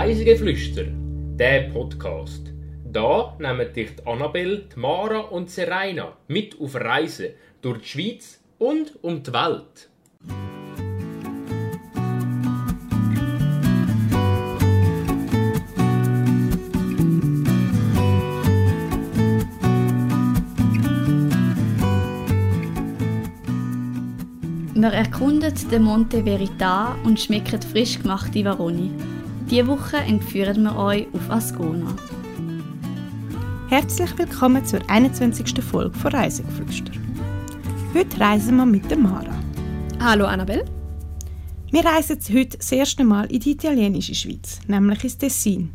Reisegeflüster, der Podcast. Da nehmen dich die Annabelle, Mara und Serena mit auf Reisen durch die Schweiz und um die Welt. Wir erkunden den Monte Verità und schmecken frisch gemachte Varoni. Diese Woche entführen wir euch auf Ascona. Herzlich willkommen zur 21. Folge von Reisegeflüster. Heute reisen wir mit der Mara. Hallo Annabelle. Wir reisen heute das erste Mal in die italienische Schweiz, nämlich ins Tessin.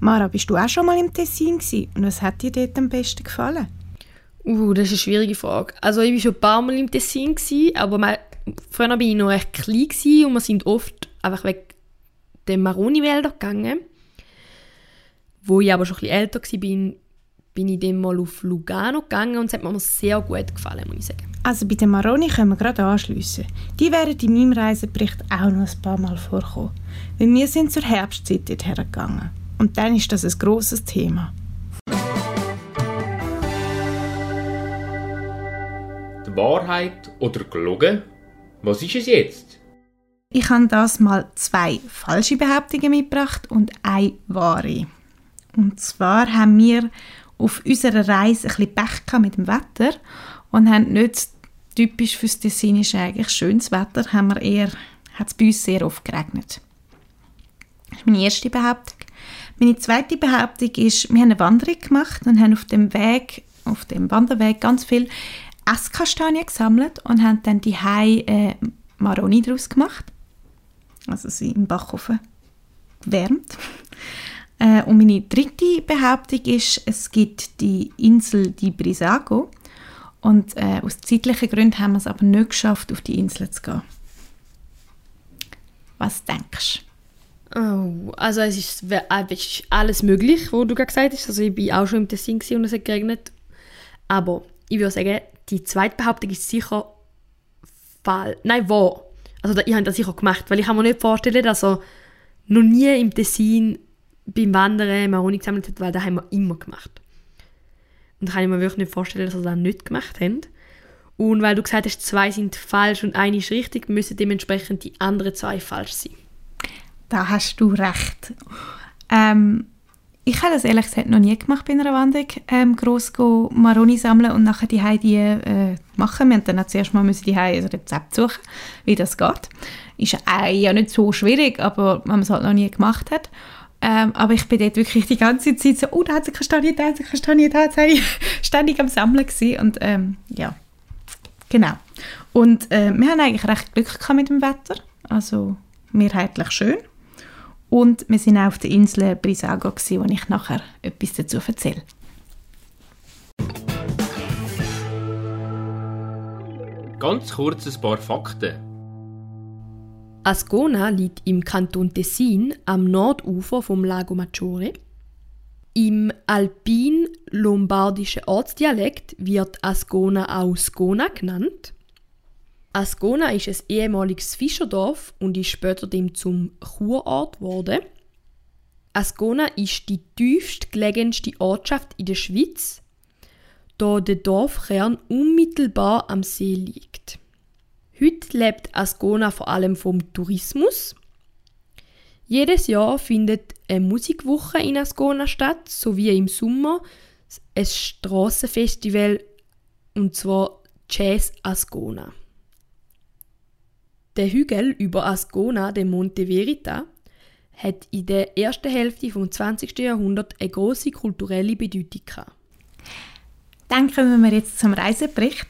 Mara, bist du auch schon mal im Tessin gewesen? und was hat dir dort am besten gefallen? Uh, das ist eine schwierige Frage. Also ich war schon ein paar Mal im Tessin, gewesen, aber mein, früher war ich noch recht klein gewesen und wir sind oft einfach weg den Maroni-Wälder gegangen. Wo ich aber schon ein bisschen älter war, bin, bin ich dann mal auf Lugano gegangen und es hat mir sehr gut gefallen, muss ich sagen. Also bei den Maroni können wir gerade anschliessen. Die werden in meinem Reisebericht auch noch ein paar Mal vorkommen. Weil wir sind zur Herbstzeit dort hergegangen. Und dann ist das ein grosses Thema. Die Wahrheit oder gelogen? Was ist es jetzt? Ich habe das mal zwei falsche Behauptungen mitgebracht und eine wahre. Und zwar haben wir auf unserer Reise ein bisschen Pech mit dem Wetter und haben nicht typisch fürs Tessin ist eigentlich schönes Wetter, haben wir eher, hat es bei uns sehr oft geregnet. Das ist meine erste Behauptung. Meine zweite Behauptung ist, wir haben eine Wanderung gemacht und haben auf dem Weg, auf dem Wanderweg ganz viel Esskastanien gesammelt und haben dann die Hai äh, Maroni daraus gemacht. Also sie im Backofen wärmt. Äh, und meine dritte Behauptung ist, es gibt die Insel Di Brisago und äh, aus zeitlichen Gründen haben wir es aber nicht geschafft, auf die Insel zu gehen. Was denkst du? Oh, also es ist, es ist alles möglich, was du gerade gesagt hast. Also ich war auch schon im Tessin und es hat geregnet. Aber ich würde sagen, die zweite Behauptung ist sicher falsch. Nein, wahr. Also ich habe das sicher gemacht, weil ich kann mir nicht vorstellen, dass er noch nie im Tessin beim Wandern Maroni gesammelt hat, weil das haben wir immer gemacht. Und da kann mir wirklich nicht vorstellen, dass wir das nicht gemacht haben. Und weil du gesagt hast, zwei sind falsch und eine ist richtig, müssen dementsprechend die anderen zwei falsch sein. Da hast du recht. Ähm, ich habe das ehrlich gesagt noch nie gemacht bei einer Wanderung, ähm, gross Maroni sammeln und nachher die Heidi äh, machen. Wir mussten dann zuerst mal die Heidi ein Rezept suchen, wie das geht. Ist ja nicht so schwierig, aber wenn man es halt noch nie gemacht hat. Ähm, aber ich bin dort wirklich die ganze Zeit so, oh, da hat sie Kastanie, da hat sie Kastanie, da hat sie ständig am Sammeln gewesen. Und ähm, ja, genau. Und äh, wir haben eigentlich recht Glück gehabt mit dem Wetter. Also mehrheitlich schön. Und wir sind auch auf der Insel Brisago, wo ich nachher etwas dazu erzähle. Ganz kurz ein paar Fakten. Ascona liegt im Kanton Tessin am Nordufer vom Lago Maggiore. Im alpin-lombardischen Ortsdialekt wird Ascona auch Scona genannt. Ascona ist ein ehemaliges Fischerdorf und ist später dem zum Kurort geworden. Ascona ist die tiefst gelegenste Ortschaft in der Schweiz, da der Dorfkern unmittelbar am See liegt. Heute lebt Ascona vor allem vom Tourismus. Jedes Jahr findet eine Musikwoche in Ascona statt, sowie im Sommer ein Strassenfestival und zwar Jazz Ascona. Der Hügel über Ascona, der Monte Verita, hat in der ersten Hälfte des 20. Jahrhunderts eine große kulturelle Bedeutung gehabt. Dann kommen wir jetzt zum Reisebericht.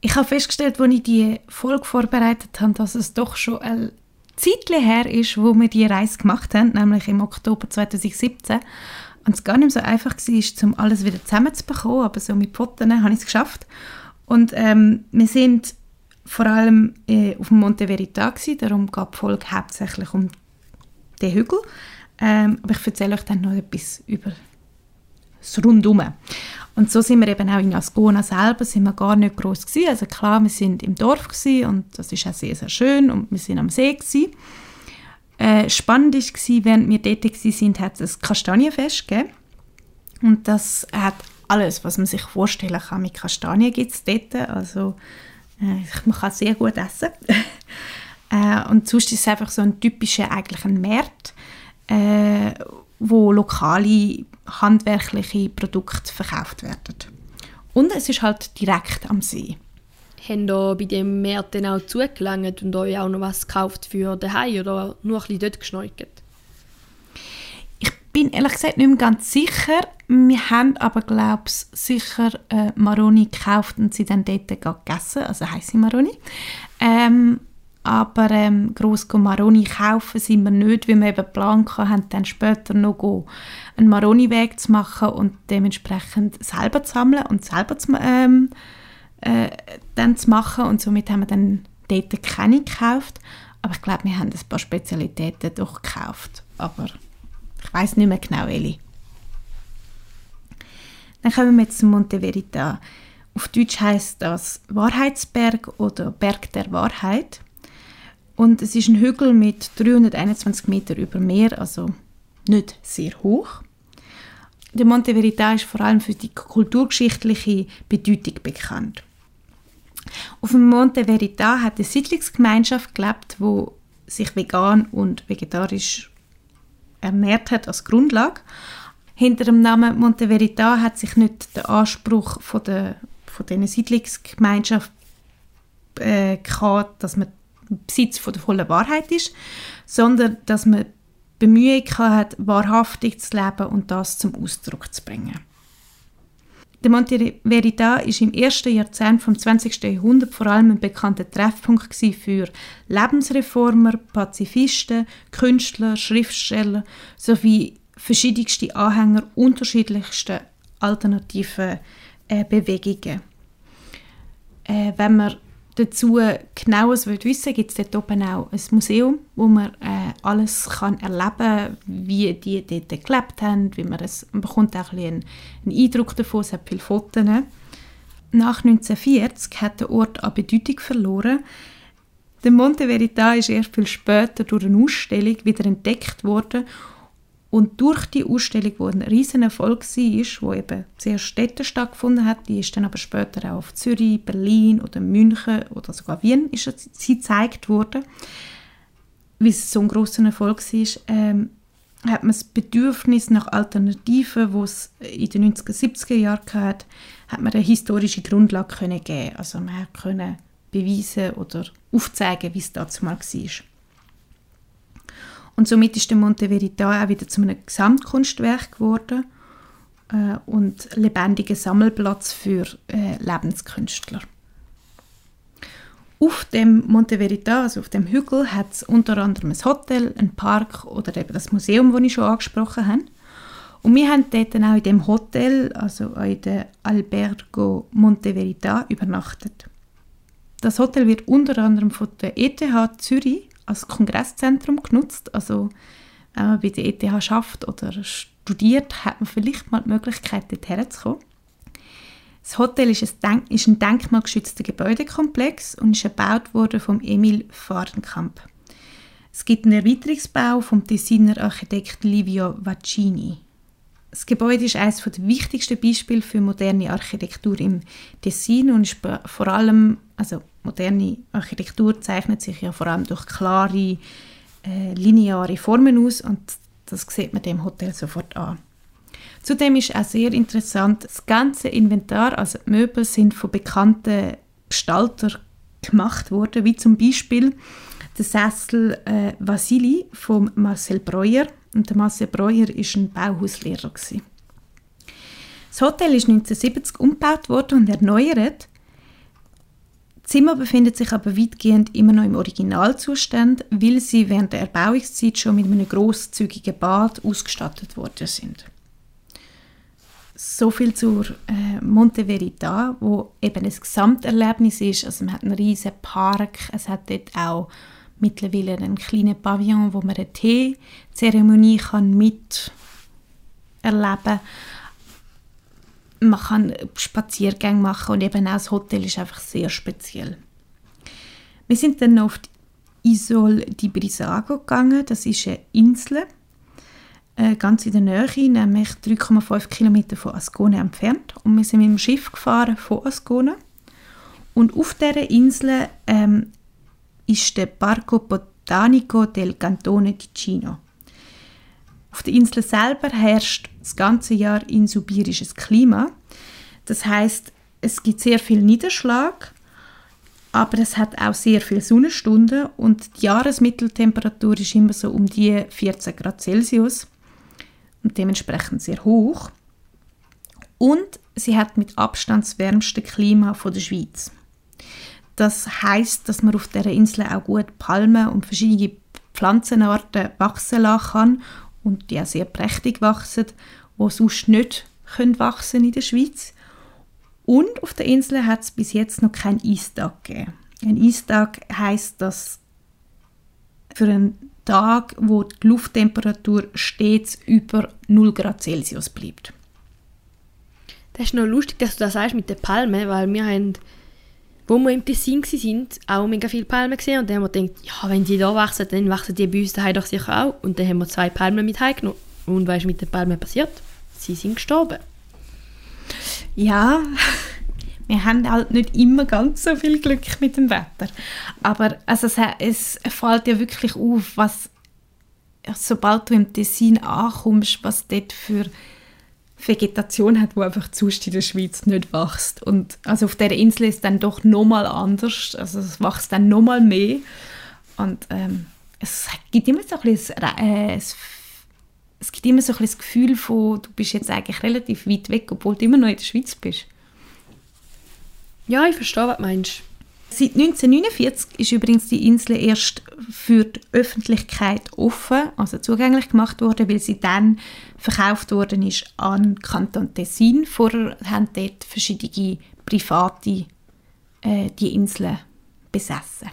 Ich habe festgestellt, als ich die Folge vorbereitet habe, dass es doch schon ein Zeit her ist, wo wir die Reise gemacht haben, nämlich im Oktober 2017. Und es gar nicht so einfach war, um alles wieder zusammenzubekommen, aber so mit Fotos habe ich es geschafft. Und ähm, wir sind vor allem äh, auf dem Monte Verita gewesen, darum geht die Folge hauptsächlich um den Hügel. Ähm, aber ich erzähle euch dann noch etwas über das Rundum. Und so sind wir eben auch in Ascona selber sind wir gar nicht groß gewesen. Also klar, wir sind im Dorf gewesen und das ist auch sehr, sehr schön und wir sind am See gewesen. Äh, spannend war, während wir dort waren, hat es ein Kastanienfest gegeben. Und das hat alles, was man sich vorstellen kann mit Kastanien gibt es dort. Also man kann sehr gut essen. äh, und sonst ist es einfach so ein typischer eigentlich ein Markt, äh, wo lokale handwerkliche Produkte verkauft werden. Und es ist halt direkt am See. Haben da bei dem Markt dann auch zugelangt und euch auch noch was gekauft für daheim oder nur ein bisschen dort geschneuert? Ehrlich gesagt nicht mehr ganz sicher. Wir haben aber, glaube ich, sicher äh, Maroni gekauft und sie dann dort gegessen, also heiße Maroni. Ähm, aber ähm, gross Maroni kaufen sind wir nicht, weil wir eben Plan hatten, dann später noch einen Maroni-Weg zu machen und dementsprechend selber zu sammeln und selber zu, ähm, äh, dann zu machen und somit haben wir dann dort keine gekauft, aber ich glaube, wir haben ein paar Spezialitäten doch gekauft, aber ich weiß nicht mehr genau, welche. Dann kommen wir zum Monte Verita. Auf Deutsch heißt das Wahrheitsberg oder Berg der Wahrheit. Und es ist ein Hügel mit 321 Meter über Meer, also nicht sehr hoch. Der Monte Verita ist vor allem für die kulturgeschichtliche Bedeutung bekannt. Auf dem Monte Verita hat eine Siedlungsgemeinschaft gelebt, wo sich vegan und vegetarisch ernährt hat als Grundlage. Hinter dem Namen Monte Verita hat sich nicht der Anspruch von der von dieser Siedlungsgemeinschaft äh, gehabt, dass man Besitz von der vollen Wahrheit ist, sondern dass man Bemühungen hat, wahrhaftig zu leben und das zum Ausdruck zu bringen. Der Monte Verita ist im ersten Jahrzehnt vom 20. Jahrhundert vor allem ein bekannter Treffpunkt für Lebensreformer, Pazifisten, Künstler, Schriftsteller sowie verschiedenste Anhänger unterschiedlichster alternativen äh, Bewegungen. Äh, wenn man dazu genaues wissen will, gibt es dort oben auch ein Museum, wo man äh, alles kann erleben wie die dort gelebt haben, wie man, es, man bekommt auch ein einen, Eindruck davon, es hat viele Fotos. Nach 1940 hat der Ort an Bedeutung verloren. Der Monte Verita ist erst viel später durch eine Ausstellung wieder entdeckt worden und durch die Ausstellung, die ein riesen Erfolg war, wo eben sehr Städte stattgefunden hat, die ist dann aber später auch auf Zürich, Berlin oder München oder sogar Wien ist sie gezeigt worden, wie es so ein großer Erfolg war, ähm, hat man das Bedürfnis nach Alternativen, wo es in den 90er, 70er Jahren hatte, hat man eine historische Grundlage können geben. Also man konnte beweisen oder aufzeigen, wie es dazu mal war. Und somit ist der Monte Verita auch wieder zu einem Gesamtkunstwerk geworden äh, und lebendiger Sammelplatz für äh, Lebenskünstler. Auf dem Monte Verita, also auf dem Hügel, hat es unter anderem ein Hotel, einen Park oder eben das Museum, das ich schon angesprochen habe. Und wir haben dort auch in dem Hotel, also in der Albergo Monte Verita, übernachtet. Das Hotel wird unter anderem von der ETH Zürich als Kongresszentrum genutzt. Also wenn man bei der ETH schafft oder studiert, hat man vielleicht mal die Möglichkeit, dort herzukommen. Das Hotel ist ein, ist ein denkmalgeschützter Gebäudekomplex und ist erbaut worden vom Emil Fahrenkamp. Es gibt einen Erweiterungsbau vom Designer Architekt Livio Vaccini. Das Gebäude ist eines der wichtigsten Beispiele für moderne Architektur im Tessin und ist vor allem, also moderne Architektur zeichnet sich ja vor allem durch klare, äh, lineare Formen aus und das sieht man dem Hotel sofort an. Zudem ist auch sehr interessant, das ganze Inventar, also die Möbel, sind von bekannten Gestaltern gemacht worden, wie zum Beispiel der Sessel äh, Vasili von Marcel Breuer und der Marcel Breuer war ein Bauhauslehrer. Gewesen. Das Hotel ist 1970 umgebaut worden und erneuert. Das Zimmer befindet sich aber weitgehend immer noch im Originalzustand, weil sie während der Erbauungszeit schon mit einem grosszügigen Bad ausgestattet worden sind. So viel zur äh, Monte Verita, wo eben ein Gesamterlebnis ist. Also man hat einen riesen Park, es hat dort auch mittlerweile einen kleinen Pavillon, wo man eine Teezeremonie kann mit erleben Man kann Spaziergänge machen und eben auch das Hotel ist einfach sehr speziell. Wir sind dann auf die Isol di Brisago gegangen. Das ist eine Insel, äh, ganz in der Nähe, nämlich 3,5 Kilometer von Ascona entfernt. Und wir sind mit dem Schiff gefahren von Ascona. Und auf dieser Insel ähm, ist der Parco Botanico del Cantone Ticino. Auf der Insel selber herrscht das ganze Jahr insubirisches Klima. Das heißt, es gibt sehr viel Niederschlag, aber es hat auch sehr viele Sonnenstunden und die Jahresmitteltemperatur ist immer so um die 14 Grad Celsius und dementsprechend sehr hoch. Und sie hat mit Abstand das wärmste Klima von der Schweiz. Das heißt, dass man auf der Insel auch gut Palmen und verschiedene Pflanzenarten wachsen lassen kann und die auch sehr prächtig wachsen, wo sonst nicht können wachsen in der Schweiz. Und auf der Insel hat es bis jetzt noch keinen Eistag gegeben. Ein Eistag heißt, dass für einen Tag, wo die Lufttemperatur stets über 0 Grad Celsius bleibt. Das ist noch lustig, dass du das sagst mit den Palmen, weil wir haben, wo wir im Tessin waren, auch mega viele Palmen gesehen und dann haben wir gedacht, ja, wenn die da wachsen, dann wachsen die bei uns daheim doch sicher auch. Und dann haben wir zwei Palmen mit heimgenommen. Und was ist mit den Palmen passiert? Sie sind gestorben. Ja, wir haben halt nicht immer ganz so viel Glück mit dem Wetter. Aber also es, es fällt ja wirklich auf, was sobald du im Tessin ankommst, was dort für Vegetation hat, die einfach sonst in der Schweiz nicht wächst. Und also auf der Insel ist dann doch nochmal anders. Also es wächst dann nochmal mehr. Und ähm, es gibt immer so ein bisschen, äh, es, es gibt immer so ein das Gefühl von, du bist jetzt eigentlich relativ weit weg, obwohl du immer noch in der Schweiz bist. Ja, ich verstehe, was du meinst. Seit 1949 ist übrigens die Insel erst für die Öffentlichkeit offen, also zugänglich gemacht worden, weil sie dann verkauft worden ist an Kanton Tessin. Vorher haben dort verschiedene Private äh, die Insel besessen.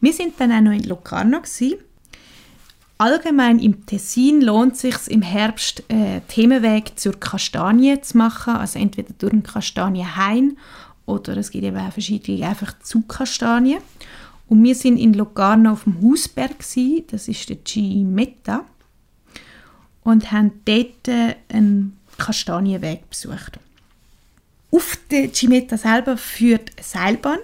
Wir sind dann auch noch in Locarno gewesen. Allgemein im Tessin lohnt es sich im Herbst äh, Themenweg zur Kastanie zu machen, also entweder durch den Kastanienhain oder es gibt eben auch verschiedene einfach Zugkastanien. Und wir sind in Locarno auf dem Hausberg, gewesen, das ist der Cimetta, und haben dort äh, einen Kastanienweg besucht. Auf der Cimetta selber führt eine Seilbahn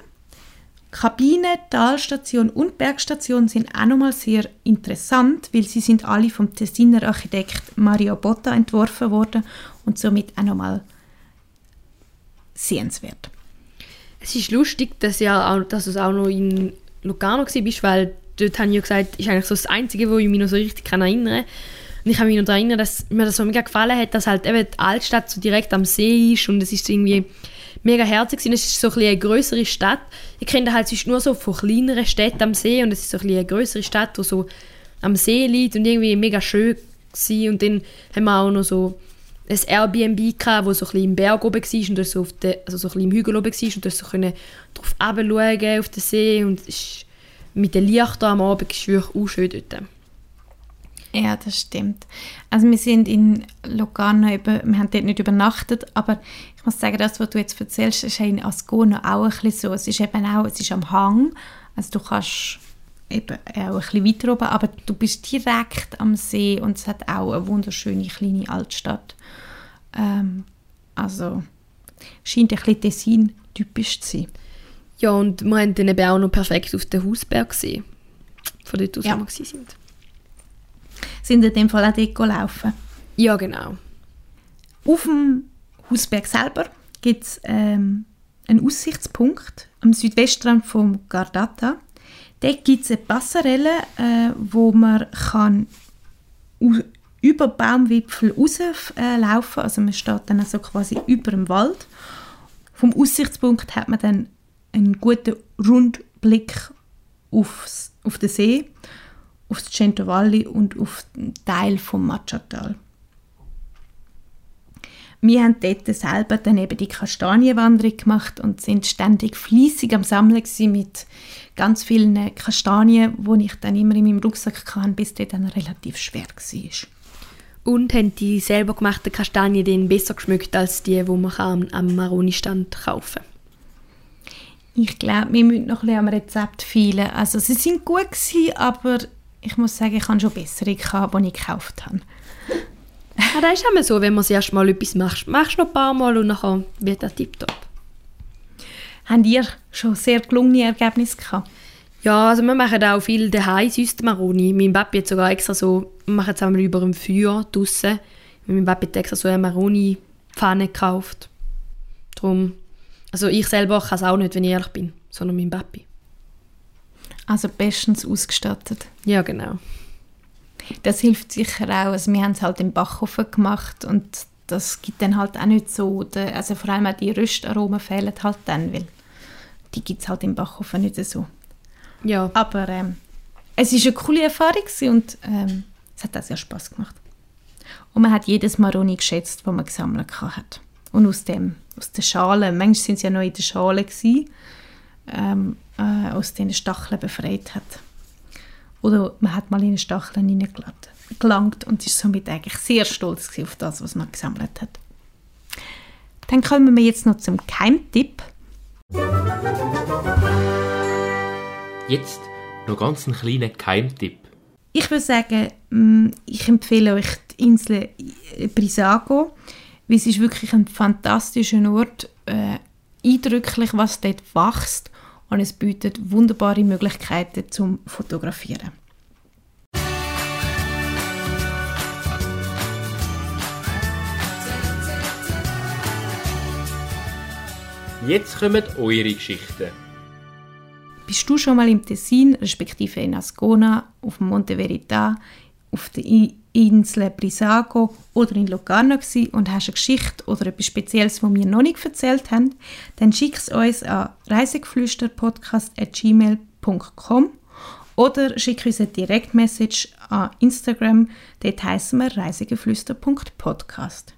Kabine, Talstation und Bergstation sind auch nochmal sehr interessant, weil sie sind alle vom Tessiner Architekt Mario Botta entworfen worden und somit auch nochmal sehenswert. Es ist lustig, dass, ja auch, dass du auch noch in Lugano bist, weil dort habe ich ja gesagt, ist eigentlich so das Einzige, wo ich mich noch so richtig erinnern kann. Ich habe mich noch daran erinnert, dass mir das so mega gefallen hat, dass halt eben die Altstadt so direkt am See ist und es ist irgendwie mega herzig sind. Es ist so ein eine größere Stadt. Ich kenne halt sonst nur so von kleineren Städten am See und es ist so ein eine größere Stadt, die so am See liegt und irgendwie mega schön war. Und dann haben wir auch noch so ein Airbnb gehabt, wo so ein im Berg oben war und so, auf der, also so ein im Hügel oben war und so können drauf schauen auf den See und mit den Lichtern am Abend ist wirklich auch schön dort. Ja, das stimmt. Also wir sind in Locarno, eben, wir haben dort nicht übernachtet, aber ich muss sagen, das, was du jetzt erzählst, ist in Ascona auch ein bisschen so. Es ist eben auch, es ist am Hang, also du kannst eben auch ein bisschen weiter oben, aber du bist direkt am See und es hat auch eine wunderschöne kleine Altstadt. Ähm, also scheint ein bisschen Tessin-typisch zu sein. Ja, und wir haben dann eben auch noch perfekt auf den Hausberg gesehen, von dort aus, ja. wo wir sind sind in dem Fall auch dort gelaufen. Ja, genau. Auf dem Hausberg selber gibt es ähm, einen Aussichtspunkt am Südwestrand vom Gardata. Dort gibt es eine Passerelle, äh, wo man kann über Baumwipfel rauslaufen kann. Also man steht dann also quasi über dem Wald. Vom Aussichtspunkt hat man dann einen guten Rundblick aufs, auf den See auf das Cento Valley und auf den Teil vom Machatal. Wir haben dort selber dann eben die Kastanienwanderung gemacht und sind ständig fließig am Sammeln mit ganz vielen Kastanien, die ich dann immer in meinem Rucksack hatte, bis der dann relativ schwer war. Und haben die selber gemachten Kastanien dann besser geschmückt als die, die man am, am Maroni-Stand kaufen Ich glaube, wir müssen noch ein bisschen am Rezept feilen. Also sie sind gut gewesen, aber ich muss sagen, ich habe schon bessere gehabt, die ich gekauft habe. Ja, das ist immer so, wenn man das erste Mal etwas macht. Machst du noch ein paar Mal und dann wird das tiptop. Habt ihr schon sehr gelungene Ergebnisse gehabt? Ja, also wir machen auch viel daheim süße Maroni. Mein Papi hat sogar extra so, wir machen es einmal über dem Feuer draussen. Mein Papi hat extra so eine Maroni-Pfanne gekauft. Drum, also ich selber kann es auch nicht, wenn ich ehrlich bin, sondern mein Papi. Also bestens ausgestattet. Ja, genau. Das hilft sicher auch. Also wir haben es halt im Backofen gemacht und das gibt dann halt auch nicht so, den- also vor allem auch die Röstaromen fehlen halt dann, weil die gibt es halt im Backofen nicht so. Ja, Aber ähm, es war eine coole Erfahrung und ähm, es hat auch sehr Spass gemacht. Und man hat jedes Maroni geschätzt, das man gesammelt hat. Und aus, dem, aus der Schale, manchmal sind sie ja noch in der Schale, gewesen, ähm, äh, aus den Stacheln befreit hat. Oder man hat mal in den Stacheln hineingelangt gelangt und ist somit eigentlich sehr stolz auf das, was man gesammelt hat. Dann kommen wir jetzt noch zum Keimtipp. Jetzt noch ganz einen kleinen Geheimtipp. Ich würde sagen, mm, ich empfehle euch die Insel Brisago, weil es ist wirklich ein fantastischer Ort, äh, eindrücklich, was dort wächst und es bietet wunderbare Möglichkeiten zum Fotografieren. Jetzt kommen eure Geschichten. Bist du schon mal im Tessin, respektive in Ascona, auf dem Monte Verita, auf der Insel Brisago oder in Locarno gsi und hast eine Geschichte oder etwas Spezielles, das wir noch nicht erzählt haben, dann schick es uns an reisegeflüster.podcast.gmail.com oder schick uns eine Direktmessage an Instagram, dort heissen wir reisegeflüster.podcast.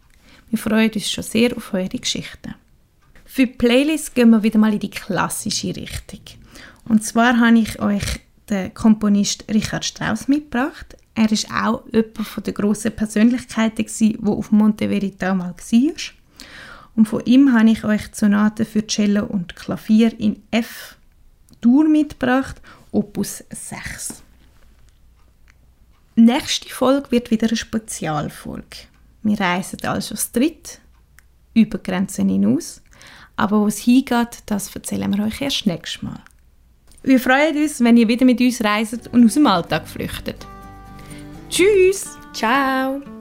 Wir freuen uns schon sehr auf eure Geschichten. Für die Playlist gehen wir wieder mal in die klassische Richtung. Und zwar habe ich euch den Komponist Richard Strauss mitgebracht. Er ist auch jemand von der grossen Persönlichkeiten, wo auf Monte Verita mal war. Und von ihm habe ich euch die Sonate für Cello und Klavier in F-Dur mitgebracht, Opus 6. Nächste Folge wird wieder eine Spezialfolge. Wir reisen also zu dritt über Grenzen hinaus. Aber wo es hingeht, das erzählen wir euch erst nächstes Mal. Wir freuen uns, wenn ihr wieder mit uns reist und aus dem Alltag flüchtet. Tschüss! ciao!